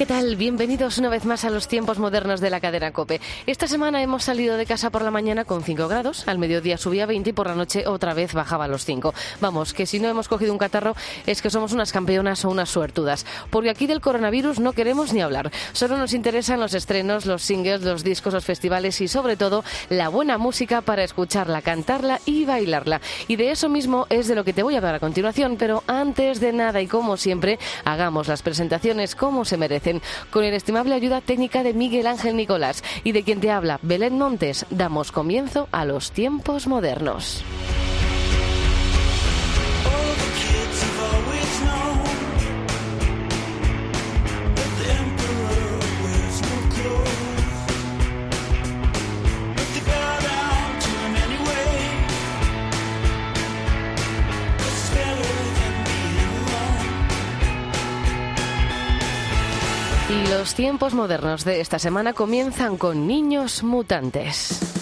¿Qué tal? Bienvenidos una vez más a los tiempos modernos de la cadena Cope. Esta semana hemos salido de casa por la mañana con 5 grados, al mediodía subía 20 y por la noche otra vez bajaba a los 5. Vamos, que si no hemos cogido un catarro es que somos unas campeonas o unas suertudas, porque aquí del coronavirus no queremos ni hablar. Solo nos interesan los estrenos, los singles, los discos, los festivales y sobre todo la buena música para escucharla, cantarla y bailarla. Y de eso mismo es de lo que te voy a hablar a continuación, pero antes de nada y como siempre, hagamos las presentaciones como se merecen con el estimable ayuda técnica de Miguel Ángel Nicolás y de quien te habla Belén Montes, damos comienzo a los tiempos modernos. Tiempos modernos de esta semana comienzan con niños mutantes.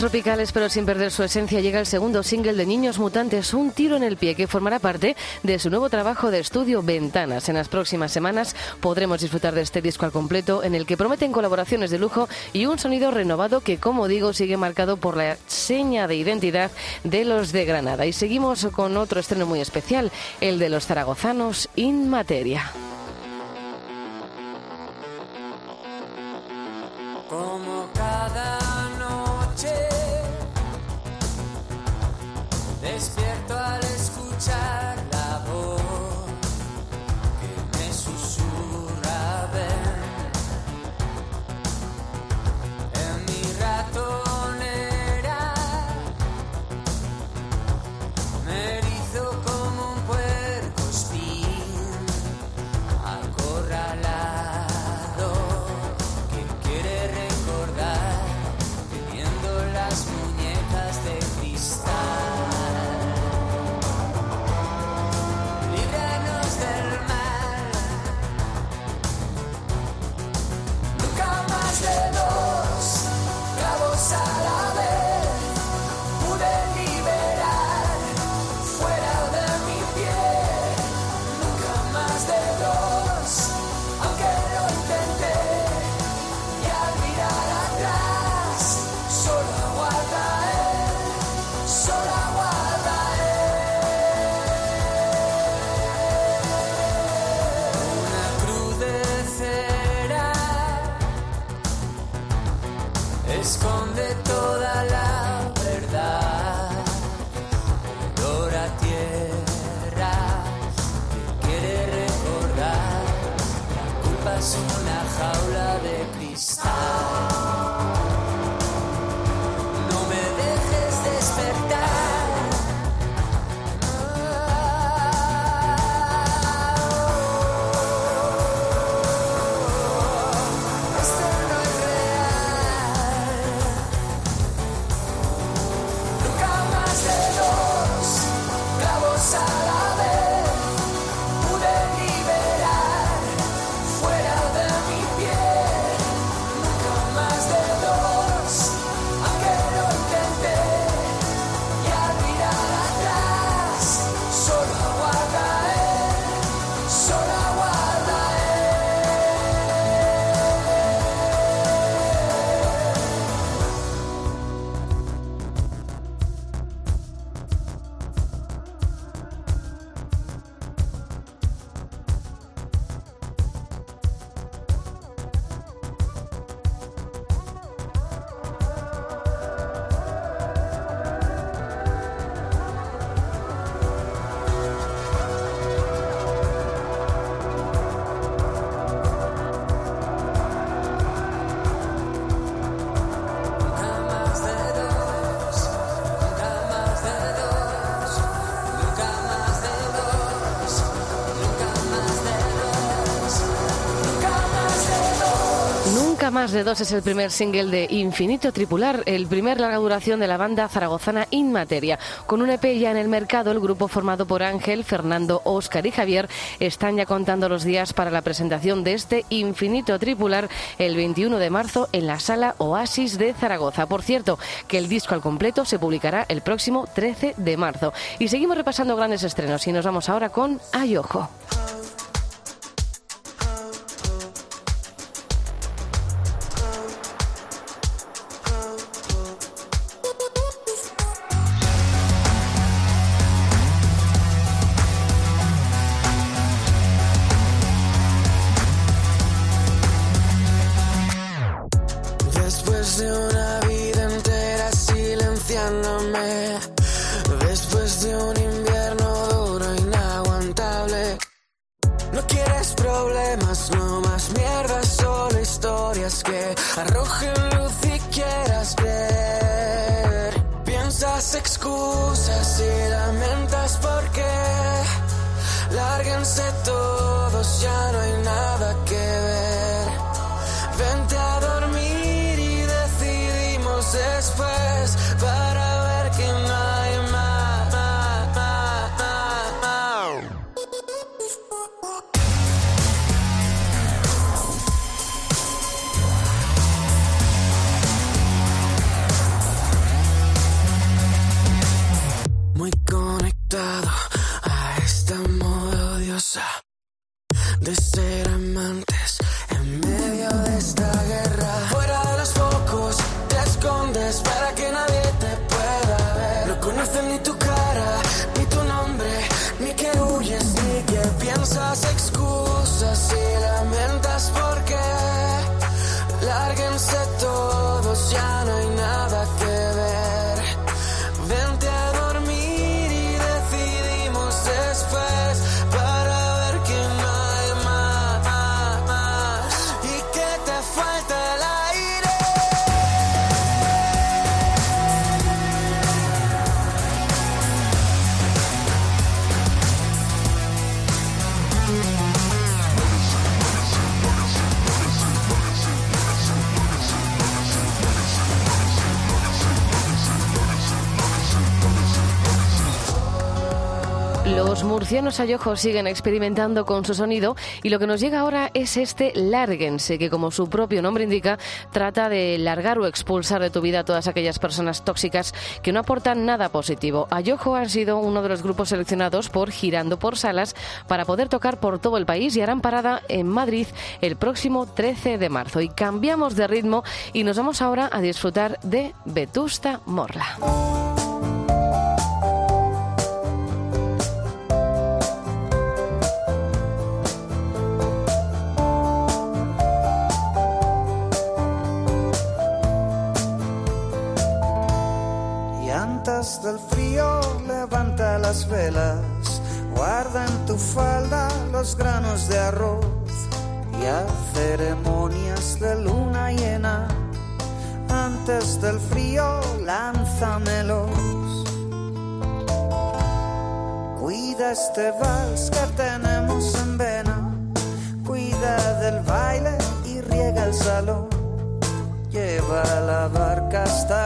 Tropicales pero sin perder su esencia llega el segundo single de Niños Mutantes, Un tiro en el pie, que formará parte de su nuevo trabajo de estudio Ventanas. En las próximas semanas podremos disfrutar de este disco al completo en el que prometen colaboraciones de lujo y un sonido renovado que, como digo, sigue marcado por la seña de identidad de los de Granada. Y seguimos con otro estreno muy especial, el de los zaragozanos In Materia. Más de dos es el primer single de Infinito Tripular, el primer larga duración de la banda zaragozana Inmateria. Con un EP ya en el mercado, el grupo formado por Ángel, Fernando, Óscar y Javier están ya contando los días para la presentación de este Infinito Tripular el 21 de marzo en la sala Oasis de Zaragoza. Por cierto, que el disco al completo se publicará el próximo 13 de marzo. Y seguimos repasando grandes estrenos y nos vamos ahora con Ayojo. Los murcianos ayojos siguen experimentando con su sonido y lo que nos llega ahora es este Lárguense, que como su propio nombre indica, trata de largar o expulsar de tu vida a todas aquellas personas tóxicas que no aportan nada positivo. Ayojo ha sido uno de los grupos seleccionados por Girando por Salas para poder tocar por todo el país y harán parada en Madrid el próximo 13 de marzo. Y cambiamos de ritmo y nos vamos ahora a disfrutar de Vetusta Morla. Del frío, levanta las velas, guarda en tu falda los granos de arroz y a ceremonias de luna llena. Antes del frío, lánzamelos. Cuida este vals que tenemos en vena. Cuida del baile y riega el salón. Lleva la barca hasta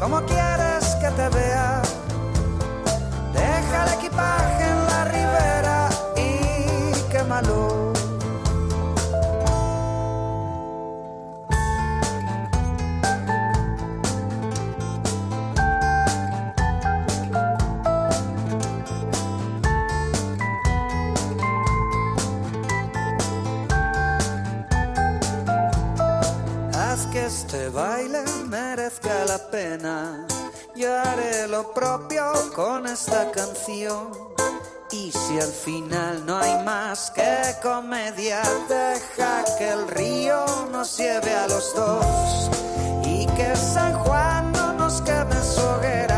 como quieres que te vea. Deja el equipaje en la ribera y quémalo. Haz que este baile la pena. Yo haré lo propio con esta canción. Y si al final no hay más que comedia, deja que el río nos lleve a los dos. Y que San Juan no nos queme en su hoguera,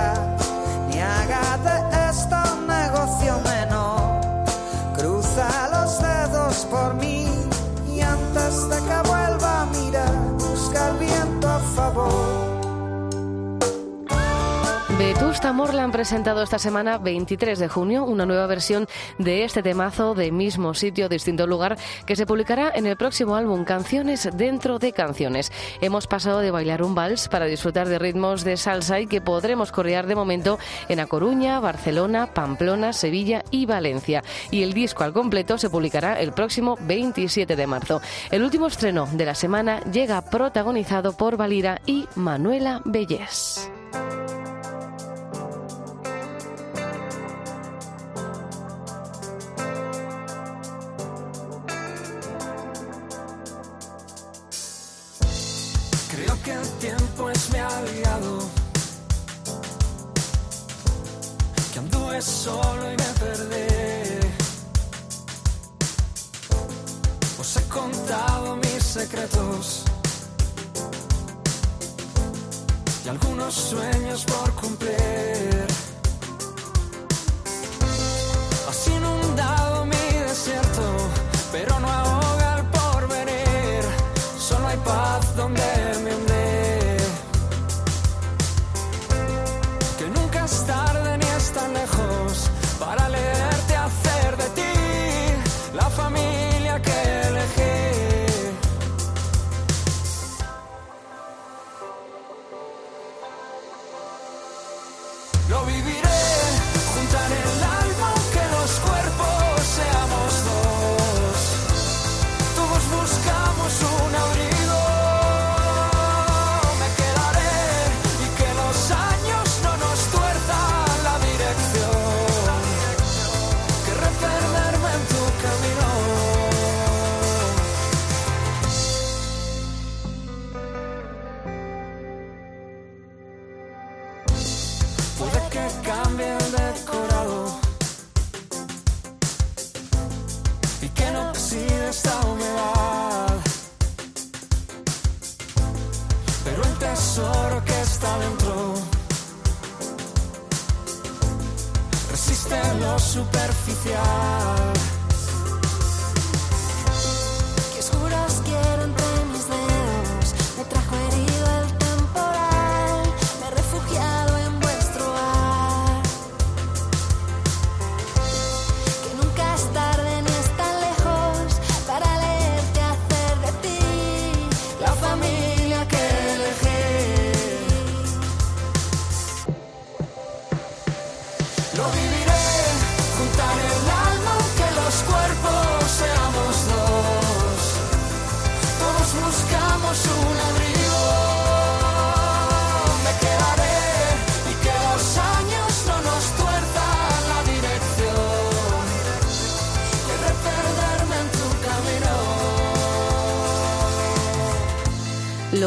Vetusta Morla han presentado esta semana, 23 de junio, una nueva versión de este temazo de mismo sitio, distinto lugar, que se publicará en el próximo álbum Canciones dentro de Canciones. Hemos pasado de bailar un vals para disfrutar de ritmos de salsa y que podremos corear de momento en A Coruña, Barcelona, Pamplona, Sevilla y Valencia. Y el disco al completo se publicará el próximo 27 de marzo. El último estreno de la semana llega protagonizado por Valira y Manuela Bellés. Que el tiempo es mi aliado. Que anduve solo y me perdí. Os he contado mis secretos. Y algunos sueños por cumplir.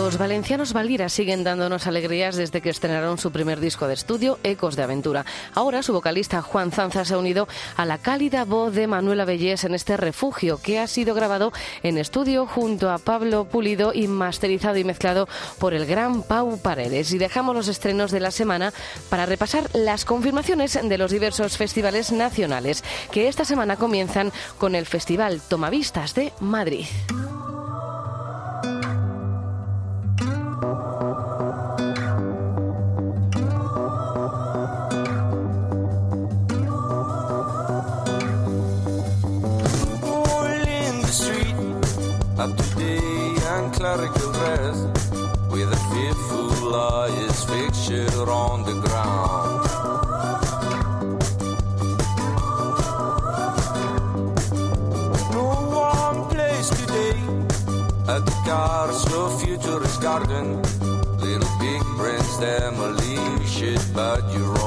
Los valencianos Valira siguen dándonos alegrías desde que estrenaron su primer disco de estudio, Ecos de Aventura. Ahora su vocalista Juan Zanza se ha unido a la cálida voz de Manuela Bellés en este refugio que ha sido grabado en estudio junto a Pablo Pulido y masterizado y mezclado por el gran Pau Paredes. Y dejamos los estrenos de la semana para repasar las confirmaciones de los diversos festivales nacionales que esta semana comienzan con el Festival Tomavistas de Madrid. Clerical dress, with a fearful eyes fixtured on the ground. No one place today at the Castle Futurist Garden. Little big brains demolition, but you're wrong.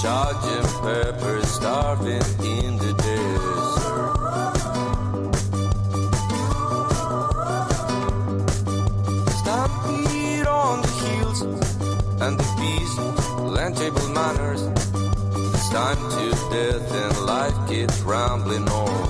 Sergeant Pepper starving in the desert. Stampede on the heels, and the beast, land table manners. It's time to death, and life keeps rambling on.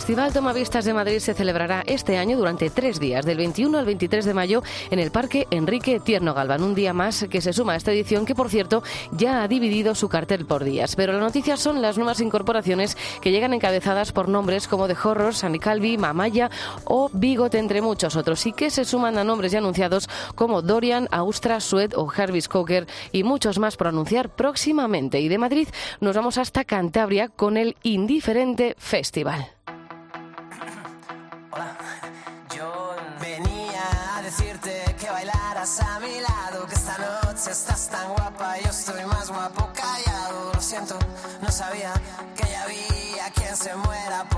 Festival Tomavistas de Madrid se celebrará este año durante tres días, del 21 al 23 de mayo, en el Parque Enrique Tierno Galván. Un día más que se suma a esta edición que, por cierto, ya ha dividido su cartel por días. Pero la noticia son las nuevas incorporaciones que llegan encabezadas por nombres como The Horror, Sani Calvi, Mamaya o Bigot, entre muchos otros, y que se suman a nombres ya anunciados como Dorian, Austra, Sued o Jarvis Cocker y muchos más por anunciar próximamente. Y de Madrid nos vamos hasta Cantabria con el Indiferente Festival. Sabía que ya había quien se muera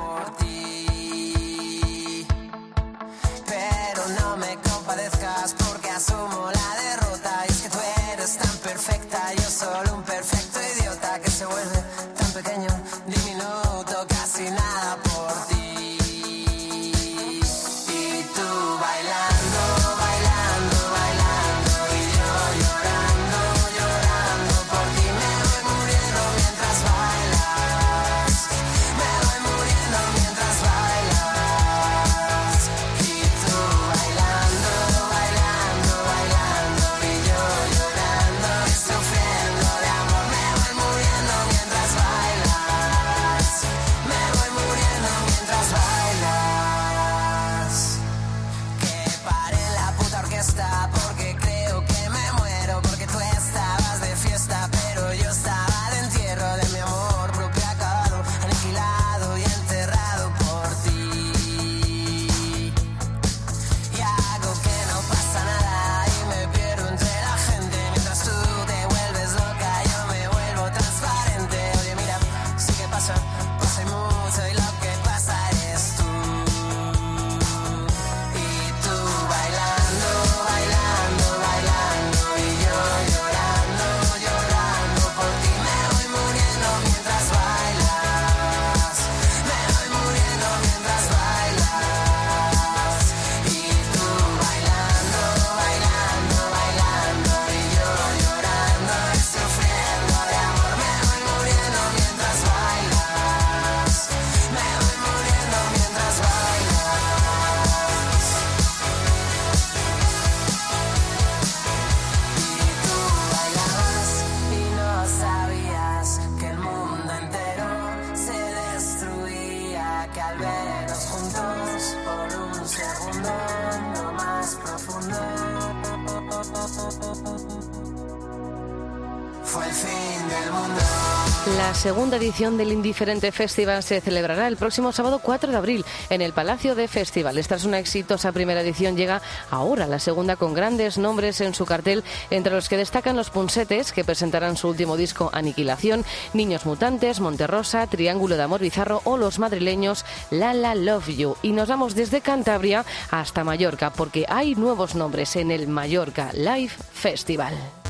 segunda edición del Indiferente Festival se celebrará el próximo sábado 4 de abril en el Palacio de Festivales. Tras una exitosa primera edición llega ahora la segunda con grandes nombres en su cartel, entre los que destacan los Punsetes, que presentarán su último disco Aniquilación, Niños Mutantes, Monterrosa, Triángulo de Amor Bizarro o los madrileños Lala Love You. Y nos vamos desde Cantabria hasta Mallorca, porque hay nuevos nombres en el Mallorca Live Festival.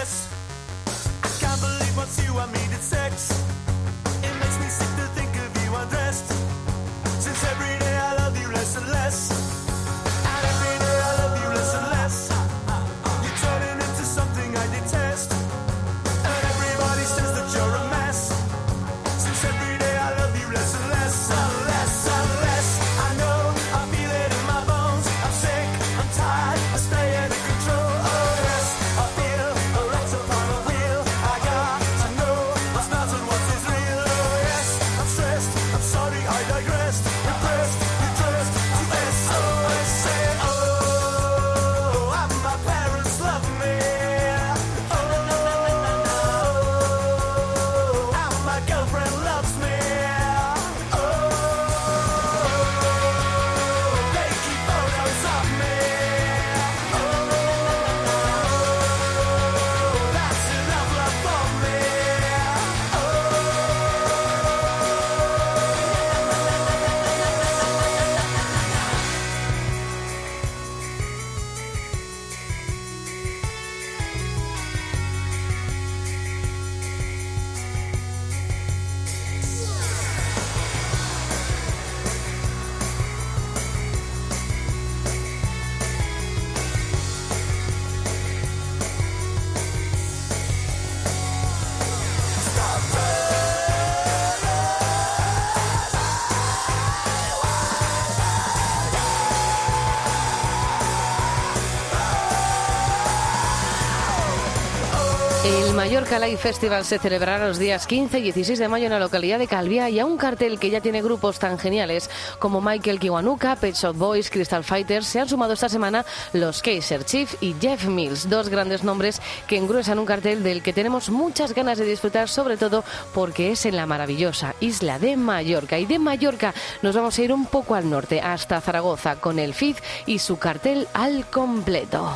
I can't believe what's you and me. Mallorca Live Festival se celebrará los días 15 y 16 de mayo en la localidad de Calviá y a un cartel que ya tiene grupos tan geniales como Michael Kiwanuka, Pet Shop Boys, Crystal Fighters. Se han sumado esta semana los Kaiser Chief y Jeff Mills, dos grandes nombres que engruesan un cartel del que tenemos muchas ganas de disfrutar, sobre todo porque es en la maravillosa isla de Mallorca. Y de Mallorca nos vamos a ir un poco al norte, hasta Zaragoza, con el FIF y su cartel al completo.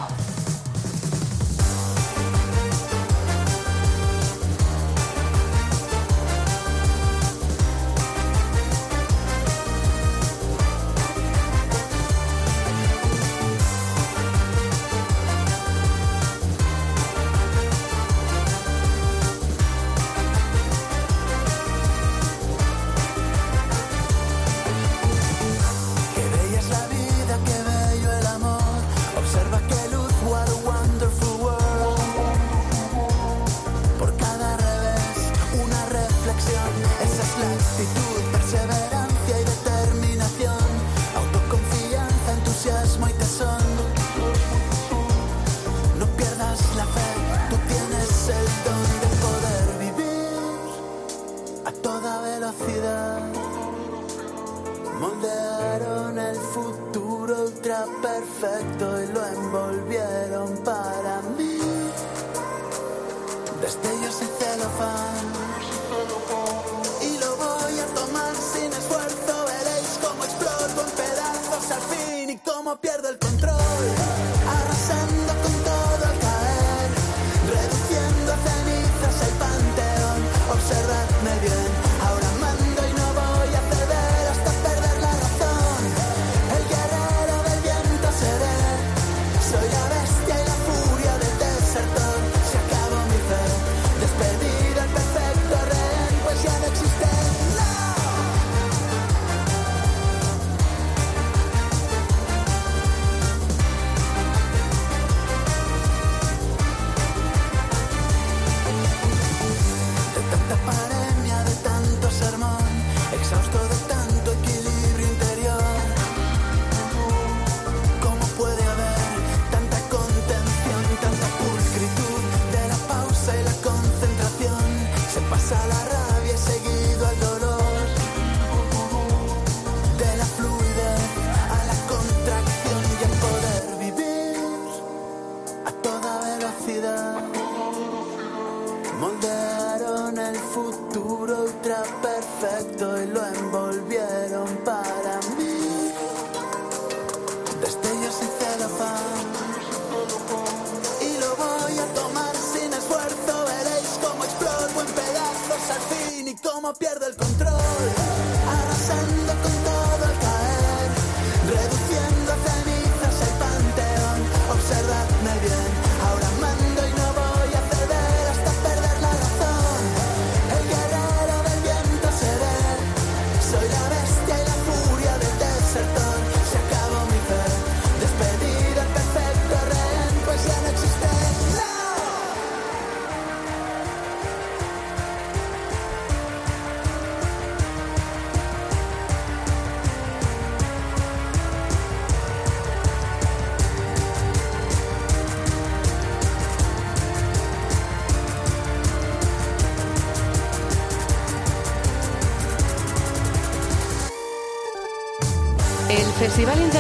Pierdo el control,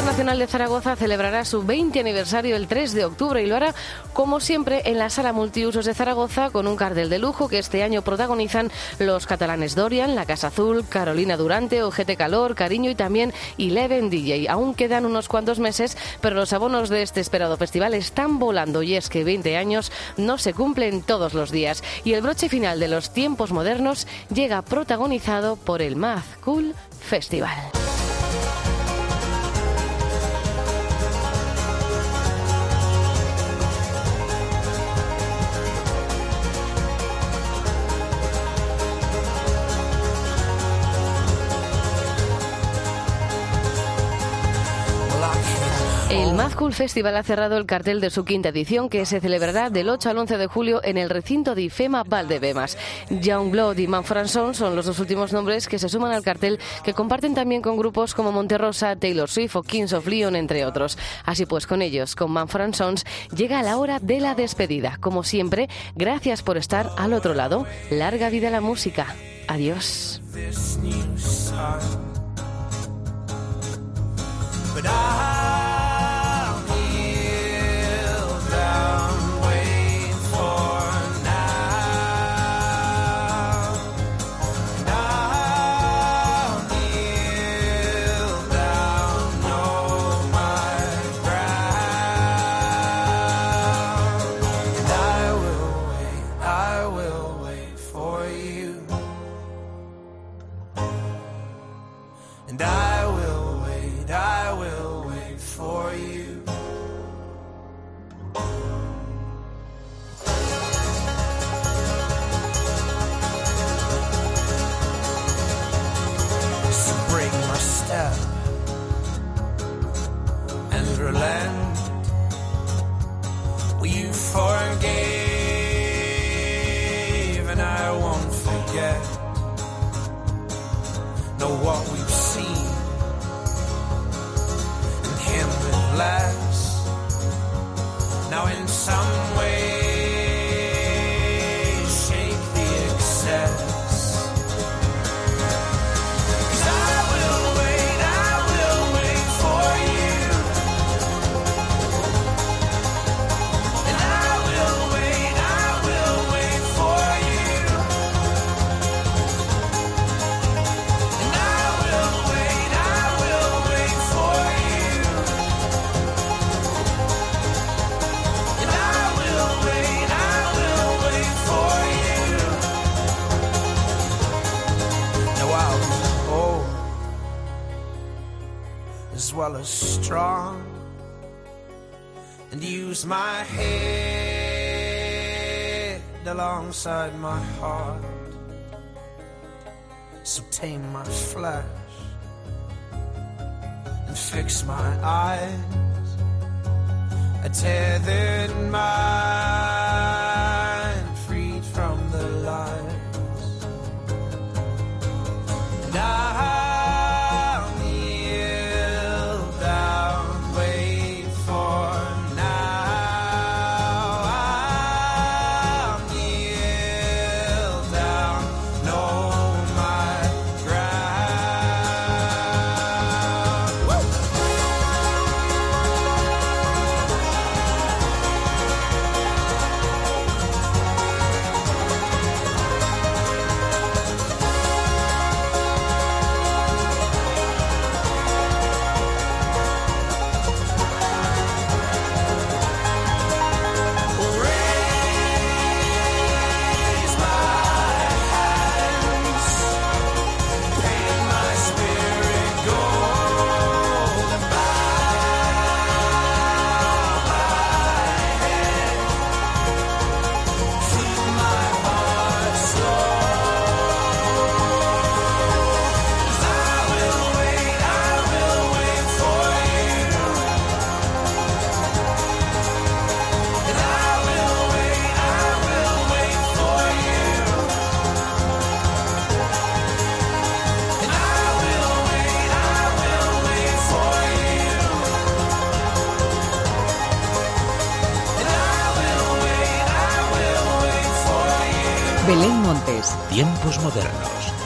Internacional de Zaragoza celebrará su 20 aniversario el 3 de octubre y lo hará, como siempre, en la Sala Multiusos de Zaragoza con un cartel de lujo que este año protagonizan los catalanes Dorian, La Casa Azul, Carolina Durante, Ojete Calor, Cariño y también Eleven DJ. Aún quedan unos cuantos meses, pero los abonos de este esperado festival están volando y es que 20 años no se cumplen todos los días. Y el broche final de los tiempos modernos llega protagonizado por el Mad Cool Festival. El Mad Cool Festival ha cerrado el cartel de su quinta edición que se celebrará del 8 al 11 de julio en el recinto de IFEMA Valdebemas. Youngblood y Manfred Sons son los dos últimos nombres que se suman al cartel que comparten también con grupos como Monterrosa, Taylor Swift o Kings of Leon, entre otros. Así pues, con ellos, con Manfred Sons, llega la hora de la despedida. Como siempre, gracias por estar al otro lado. Larga vida la música. Adiós. as well as strong. And use my head alongside my heart. So tame my flesh and fix my eyes. I tethered my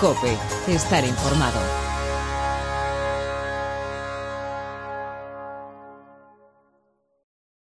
Cope, estar informado.